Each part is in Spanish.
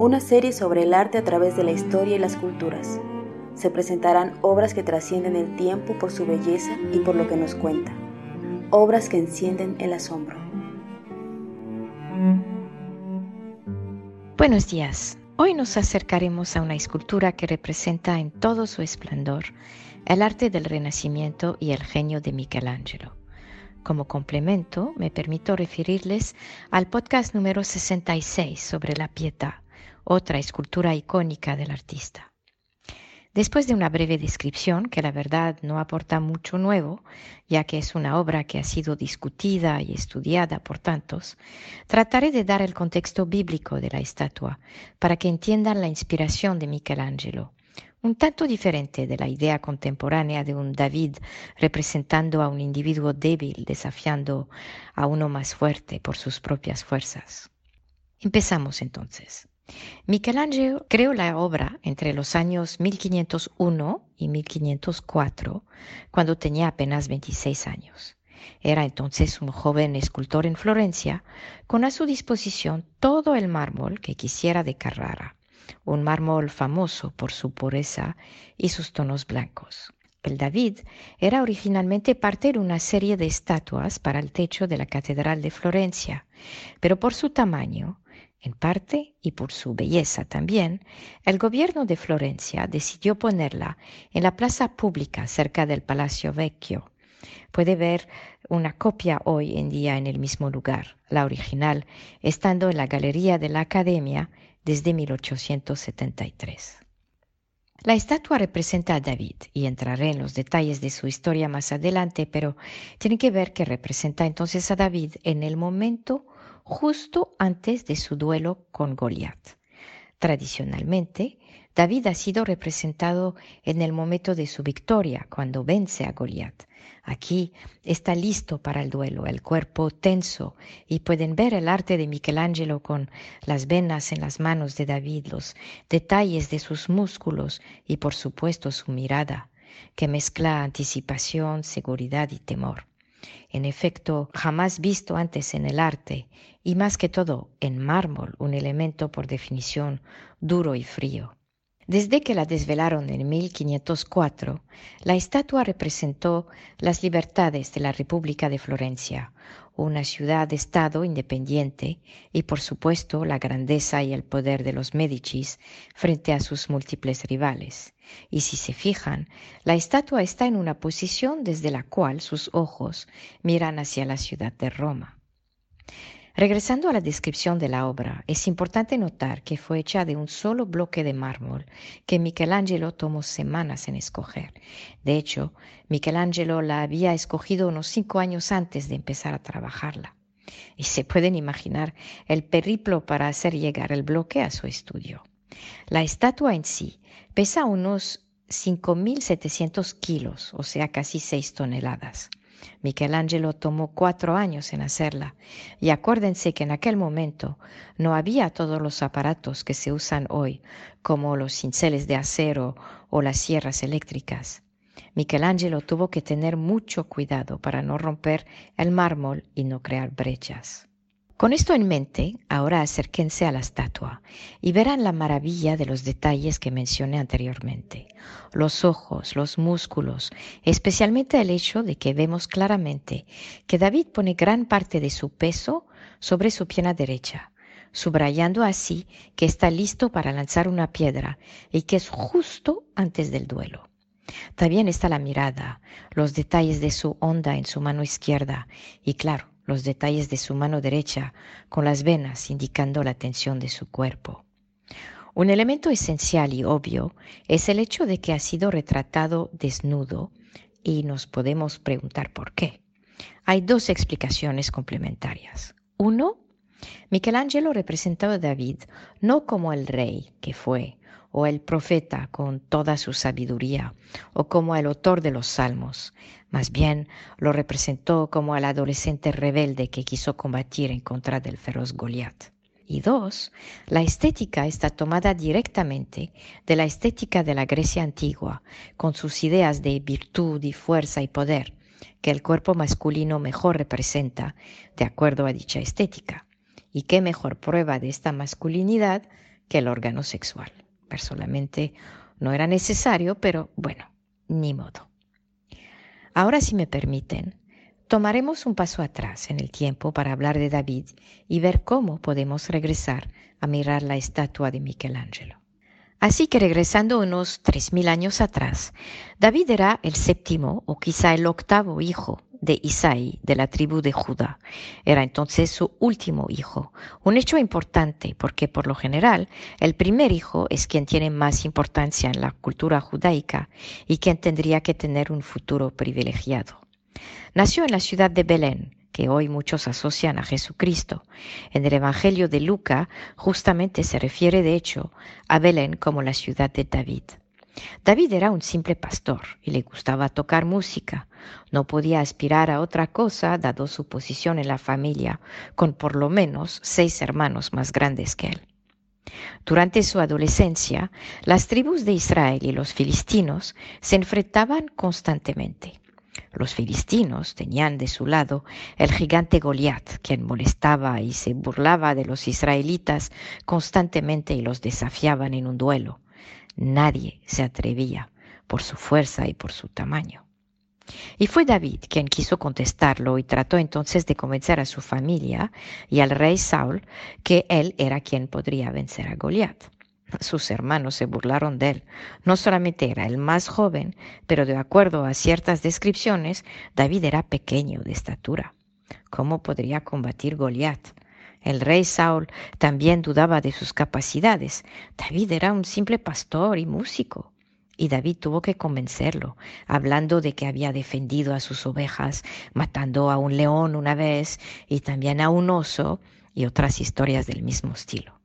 Una serie sobre el arte a través de la historia y las culturas. Se presentarán obras que trascienden el tiempo por su belleza y por lo que nos cuenta. Obras que encienden el asombro. Buenos días. Hoy nos acercaremos a una escultura que representa en todo su esplendor el arte del Renacimiento y el genio de Michelangelo. Como complemento, me permito referirles al podcast número 66 sobre la Pietà, otra escultura icónica del artista. Después de una breve descripción, que la verdad no aporta mucho nuevo, ya que es una obra que ha sido discutida y estudiada por tantos, trataré de dar el contexto bíblico de la estatua para que entiendan la inspiración de Michelangelo, un tanto diferente de la idea contemporánea de un David representando a un individuo débil desafiando a uno más fuerte por sus propias fuerzas. Empezamos entonces. Michelangelo creó la obra entre los años 1501 y 1504, cuando tenía apenas 26 años. Era entonces un joven escultor en Florencia, con a su disposición todo el mármol que quisiera de Carrara, un mármol famoso por su pureza y sus tonos blancos. El David era originalmente parte de una serie de estatuas para el techo de la Catedral de Florencia, pero por su tamaño en parte, y por su belleza también, el gobierno de Florencia decidió ponerla en la plaza pública cerca del Palacio Vecchio. Puede ver una copia hoy en día en el mismo lugar, la original, estando en la Galería de la Academia desde 1873. La estatua representa a David y entraré en los detalles de su historia más adelante, pero tiene que ver que representa entonces a David en el momento justo antes de su duelo con Goliat. Tradicionalmente, David ha sido representado en el momento de su victoria, cuando vence a Goliat. Aquí está listo para el duelo, el cuerpo tenso, y pueden ver el arte de Michelangelo con las venas en las manos de David, los detalles de sus músculos y por supuesto su mirada, que mezcla anticipación, seguridad y temor en efecto jamás visto antes en el arte, y más que todo en mármol, un elemento por definición duro y frío. Desde que la desvelaron en 1504, la estatua representó las libertades de la República de Florencia, una ciudad-estado independiente y por supuesto la grandeza y el poder de los Médicis frente a sus múltiples rivales. Y si se fijan, la estatua está en una posición desde la cual sus ojos miran hacia la ciudad de Roma. Regresando a la descripción de la obra, es importante notar que fue hecha de un solo bloque de mármol que Michelangelo tomó semanas en escoger. De hecho, Michelangelo la había escogido unos cinco años antes de empezar a trabajarla. Y se pueden imaginar el periplo para hacer llegar el bloque a su estudio. La estatua en sí pesa unos 5.700 kilos, o sea, casi 6 toneladas. Michelangelo tomó cuatro años en hacerla, y acuérdense que en aquel momento no había todos los aparatos que se usan hoy, como los cinceles de acero o las sierras eléctricas. Michelangelo tuvo que tener mucho cuidado para no romper el mármol y no crear brechas. Con esto en mente, ahora acérquense a la estatua y verán la maravilla de los detalles que mencioné anteriormente. Los ojos, los músculos, especialmente el hecho de que vemos claramente que David pone gran parte de su peso sobre su pierna derecha, subrayando así que está listo para lanzar una piedra y que es justo antes del duelo. También está la mirada, los detalles de su onda en su mano izquierda y claro, los detalles de su mano derecha con las venas indicando la tensión de su cuerpo. Un elemento esencial y obvio es el hecho de que ha sido retratado desnudo y nos podemos preguntar por qué. Hay dos explicaciones complementarias. Uno, Michelangelo representaba a David no como el rey que fue o el profeta con toda su sabiduría, o como el autor de los salmos. Más bien lo representó como el adolescente rebelde que quiso combatir en contra del feroz Goliat. Y dos, la estética está tomada directamente de la estética de la Grecia antigua, con sus ideas de virtud y fuerza y poder, que el cuerpo masculino mejor representa de acuerdo a dicha estética. Y qué mejor prueba de esta masculinidad que el órgano sexual. Personalmente no era necesario, pero bueno, ni modo. Ahora, si me permiten, tomaremos un paso atrás en el tiempo para hablar de David y ver cómo podemos regresar a mirar la estatua de Michelangelo. Así que regresando unos 3.000 años atrás, David era el séptimo o quizá el octavo hijo de Isaí, de la tribu de Judá. Era entonces su último hijo, un hecho importante porque por lo general el primer hijo es quien tiene más importancia en la cultura judaica y quien tendría que tener un futuro privilegiado. Nació en la ciudad de Belén, que hoy muchos asocian a Jesucristo. En el Evangelio de Luca justamente se refiere de hecho a Belén como la ciudad de David. David era un simple pastor y le gustaba tocar música. No podía aspirar a otra cosa dado su posición en la familia, con por lo menos seis hermanos más grandes que él. Durante su adolescencia, las tribus de Israel y los filistinos se enfrentaban constantemente. Los filistinos tenían de su lado el gigante Goliat, quien molestaba y se burlaba de los israelitas constantemente y los desafiaban en un duelo. Nadie se atrevía por su fuerza y por su tamaño. Y fue David quien quiso contestarlo y trató entonces de convencer a su familia y al rey Saul que él era quien podría vencer a Goliat. Sus hermanos se burlaron de él. No solamente era el más joven, pero de acuerdo a ciertas descripciones, David era pequeño de estatura. ¿Cómo podría combatir Goliat? El rey Saul también dudaba de sus capacidades. David era un simple pastor y músico. Y David tuvo que convencerlo, hablando de que había defendido a sus ovejas, matando a un león una vez y también a un oso y otras historias del mismo estilo.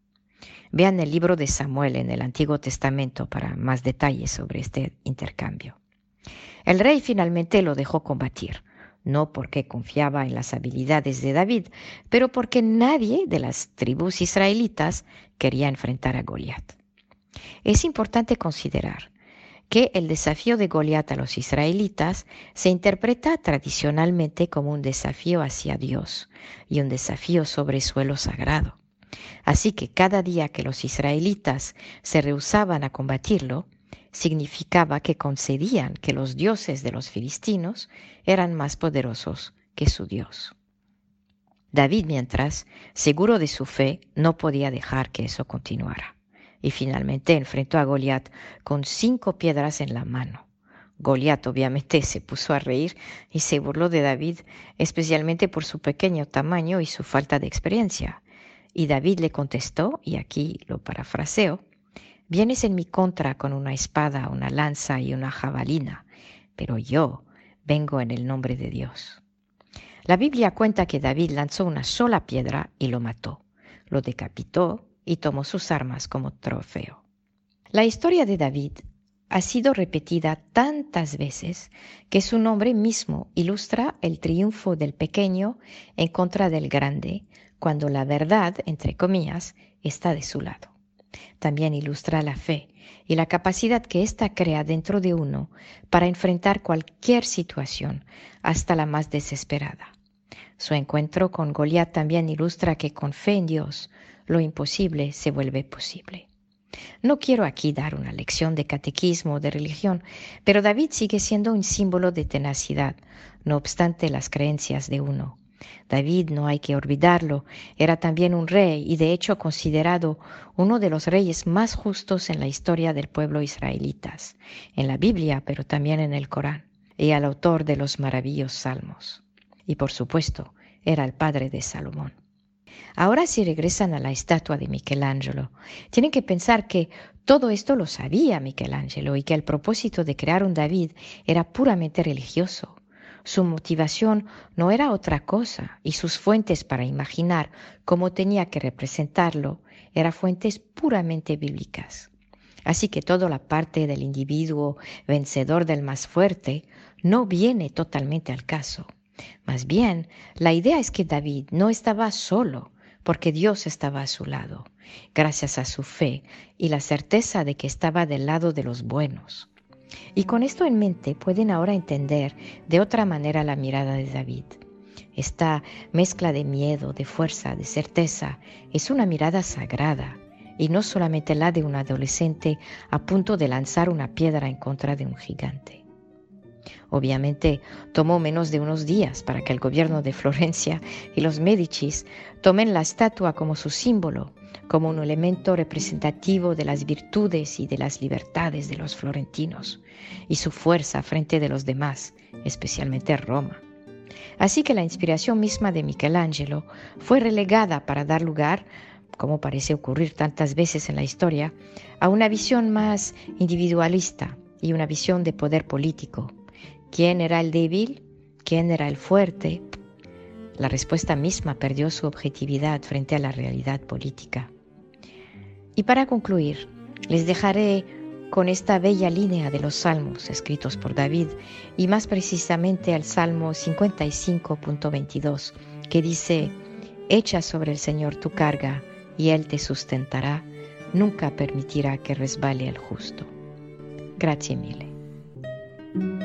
Vean el libro de Samuel en el Antiguo Testamento para más detalles sobre este intercambio. El rey finalmente lo dejó combatir, no porque confiaba en las habilidades de David, pero porque nadie de las tribus israelitas quería enfrentar a Goliat. Es importante considerar que el desafío de Goliat a los israelitas se interpreta tradicionalmente como un desafío hacia Dios y un desafío sobre suelo sagrado. Así que cada día que los israelitas se rehusaban a combatirlo, significaba que concedían que los dioses de los filistinos eran más poderosos que su Dios. David, mientras, seguro de su fe, no podía dejar que eso continuara, y finalmente enfrentó a Goliat con cinco piedras en la mano. Goliat obviamente se puso a reír y se burló de David, especialmente por su pequeño tamaño y su falta de experiencia. Y David le contestó, y aquí lo parafraseo, Vienes en mi contra con una espada, una lanza y una jabalina, pero yo vengo en el nombre de Dios. La Biblia cuenta que David lanzó una sola piedra y lo mató, lo decapitó y tomó sus armas como trofeo. La historia de David ha sido repetida tantas veces que su nombre mismo ilustra el triunfo del pequeño en contra del grande, cuando la verdad, entre comillas, está de su lado también ilustra la fe y la capacidad que ésta crea dentro de uno para enfrentar cualquier situación, hasta la más desesperada. Su encuentro con Goliat también ilustra que con fe en Dios lo imposible se vuelve posible. No quiero aquí dar una lección de catequismo o de religión, pero David sigue siendo un símbolo de tenacidad, no obstante las creencias de uno. David, no hay que olvidarlo, era también un rey y de hecho considerado uno de los reyes más justos en la historia del pueblo israelitas, en la Biblia, pero también en el Corán, y al autor de los maravillosos salmos. Y por supuesto, era el padre de Salomón. Ahora si regresan a la estatua de Michelangelo, tienen que pensar que todo esto lo sabía Michelangelo y que el propósito de crear un David era puramente religioso. Su motivación no era otra cosa y sus fuentes para imaginar cómo tenía que representarlo eran fuentes puramente bíblicas. Así que toda la parte del individuo vencedor del más fuerte no viene totalmente al caso. Más bien, la idea es que David no estaba solo, porque Dios estaba a su lado, gracias a su fe y la certeza de que estaba del lado de los buenos. Y con esto en mente pueden ahora entender de otra manera la mirada de David. Esta mezcla de miedo, de fuerza, de certeza es una mirada sagrada y no solamente la de un adolescente a punto de lanzar una piedra en contra de un gigante. Obviamente tomó menos de unos días para que el gobierno de Florencia y los Medicis tomen la estatua como su símbolo, como un elemento representativo de las virtudes y de las libertades de los florentinos y su fuerza frente de los demás, especialmente Roma. Así que la inspiración misma de Michelangelo fue relegada para dar lugar como parece ocurrir tantas veces en la historia, a una visión más individualista y una visión de poder político. ¿Quién era el débil? ¿Quién era el fuerte? La respuesta misma perdió su objetividad frente a la realidad política. Y para concluir, les dejaré con esta bella línea de los salmos escritos por David y más precisamente al Salmo 55.22 que dice, Echa sobre el Señor tu carga y Él te sustentará, nunca permitirá que resbale el justo. Gracias mille.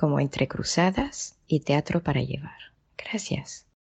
como Entre Cruzadas y Teatro para Llevar. Gracias.